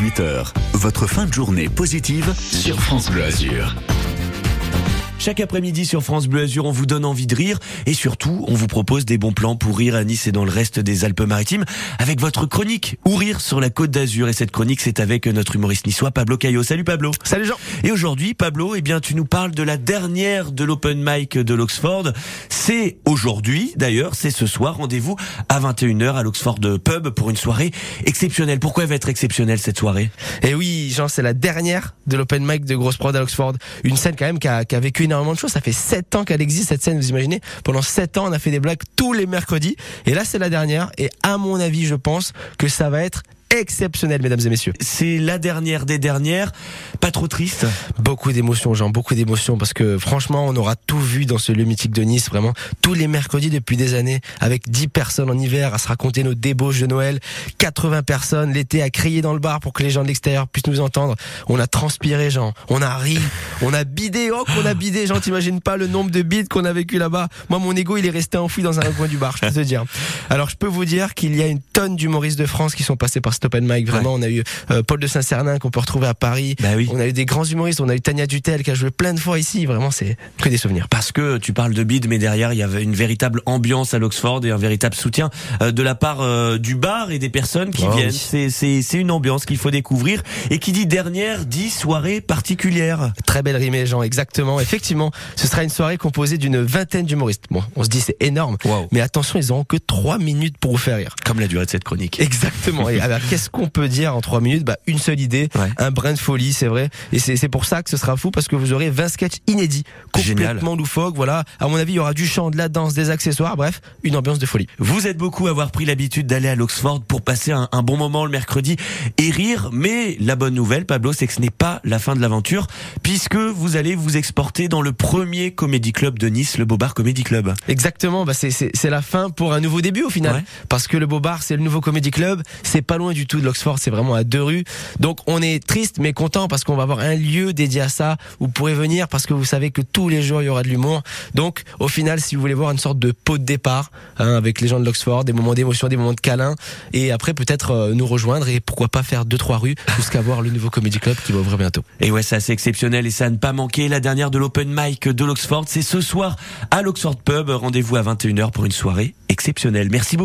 18h. Votre fin de journée positive sur France Bleu Azur. Chaque après-midi sur France Bleu Azur, on vous donne envie de rire et surtout, on vous propose des bons plans pour rire à Nice et dans le reste des Alpes-Maritimes avec votre chronique ou rire sur la Côte d'Azur. Et cette chronique, c'est avec notre humoriste niçois Pablo Caillot. Salut Pablo. Salut Jean. Et aujourd'hui, Pablo, eh bien, tu nous parles de la dernière de l'Open Mic de l'Oxford. C'est aujourd'hui, d'ailleurs, c'est ce soir. Rendez-vous à 21h à l'Oxford Pub pour une soirée exceptionnelle. Pourquoi elle va être exceptionnelle cette soirée? Eh oui, C'est la dernière de l'Open Mic de Grosse Prod à Oxford. Une scène quand même qui a, qui a vécu énormément de choses. Ça fait sept ans qu'elle existe cette scène, vous imaginez Pendant sept ans, on a fait des blagues tous les mercredis. Et là, c'est la dernière. Et à mon avis, je pense que ça va être exceptionnel, mesdames et messieurs. C'est la dernière des dernières. Pas trop triste Beaucoup d'émotions, Jean, beaucoup d'émotions, parce que franchement, on aura tout vu dans ce lieu mythique de Nice, vraiment. Tous les mercredis depuis des années, avec 10 personnes en hiver à se raconter nos débauches de Noël, 80 personnes l'été à crier dans le bar pour que les gens de l'extérieur puissent nous entendre. On a transpiré, Jean. On a ri. On a bidé. Oh, qu'on a bidé, Jean. T'imagines pas le nombre de bides qu'on a vécu là-bas. Moi, mon ego, il est resté enfoui dans un coin du bar, je peux te dire. Alors, je peux vous dire qu'il y a une tonne d'humoristes de France qui sont passés par Stop and Mike. Vraiment, on a eu euh, Paul de Saint-Cernin qu'on peut retrouver à Paris. Bah oui. On a eu des grands humoristes. On a eu Tania Dutel qui a joué plein de fois ici. Vraiment, c'est que des souvenirs. Parce que tu parles de bide, mais derrière, il y avait une véritable ambiance à l'Oxford et un véritable soutien euh, de la part euh, du bar et des personnes qui Oh, viennent. oui. C'est, une ambiance qu'il faut découvrir. Et qui dit dernière, dit soirée particulière. Très belle rimée, Jean, exactement. Effectivement, ce sera une soirée composée d'une vingtaine d'humoristes. Bon, on se dit c'est énorme, Wow. mais attention, ils auront que trois minutes pour vous faire rire. Comme la durée de cette chronique. Exactement. Et qu'est-ce qu'on peut dire en trois minutes? Bah, une seule idée, Ouais. un brin de folie, c'est vrai. Et c'est pour ça que ce sera fou parce que vous aurez 20 sketchs inédits, Génial. complètement loufoques. Voilà. À mon avis, il y aura du chant, de la danse, des accessoires. Bref, une ambiance de folie. Vous êtes beaucoup à avoir pris l'habitude d'aller à l'Oxford pour passer un, un bon moment le mercredi et rire, mais la bonne nouvelle, Pablo, c'est que ce n'est pas la fin de l'aventure, puisque vous allez vous exporter dans le premier comédie club de Nice, le Bobard Comedy Club. Exactement, bah c'est la fin pour un nouveau début au final, Ouais. parce que le Beau Bar c'est le nouveau Comedy Club, c'est pas loin du tout de l'Oxford, c'est vraiment à deux rues. Donc on est triste mais content parce qu'on va avoir un lieu dédié à ça. Vous pourrez venir parce que vous savez que tous les jours il y aura de l'humour. Donc au final, si vous voulez voir une sorte de pot de départ hein, avec les gens de l'Oxford, des moments d'émotion, des moments de câlin, et après peut-être euh, nous rejoindre et pourquoi pas faire deux trois rues jusqu'à voir le nouveau Comedy Club qui va ouvrir bientôt. Et ouais, c'est assez exceptionnel et ça à ne pas manquer. La dernière de l'Open Mic de l'Oxford, c'est ce soir à l'Oxford Pub. Rendez-vous à 21h pour une soirée exceptionnelle. Merci beaucoup.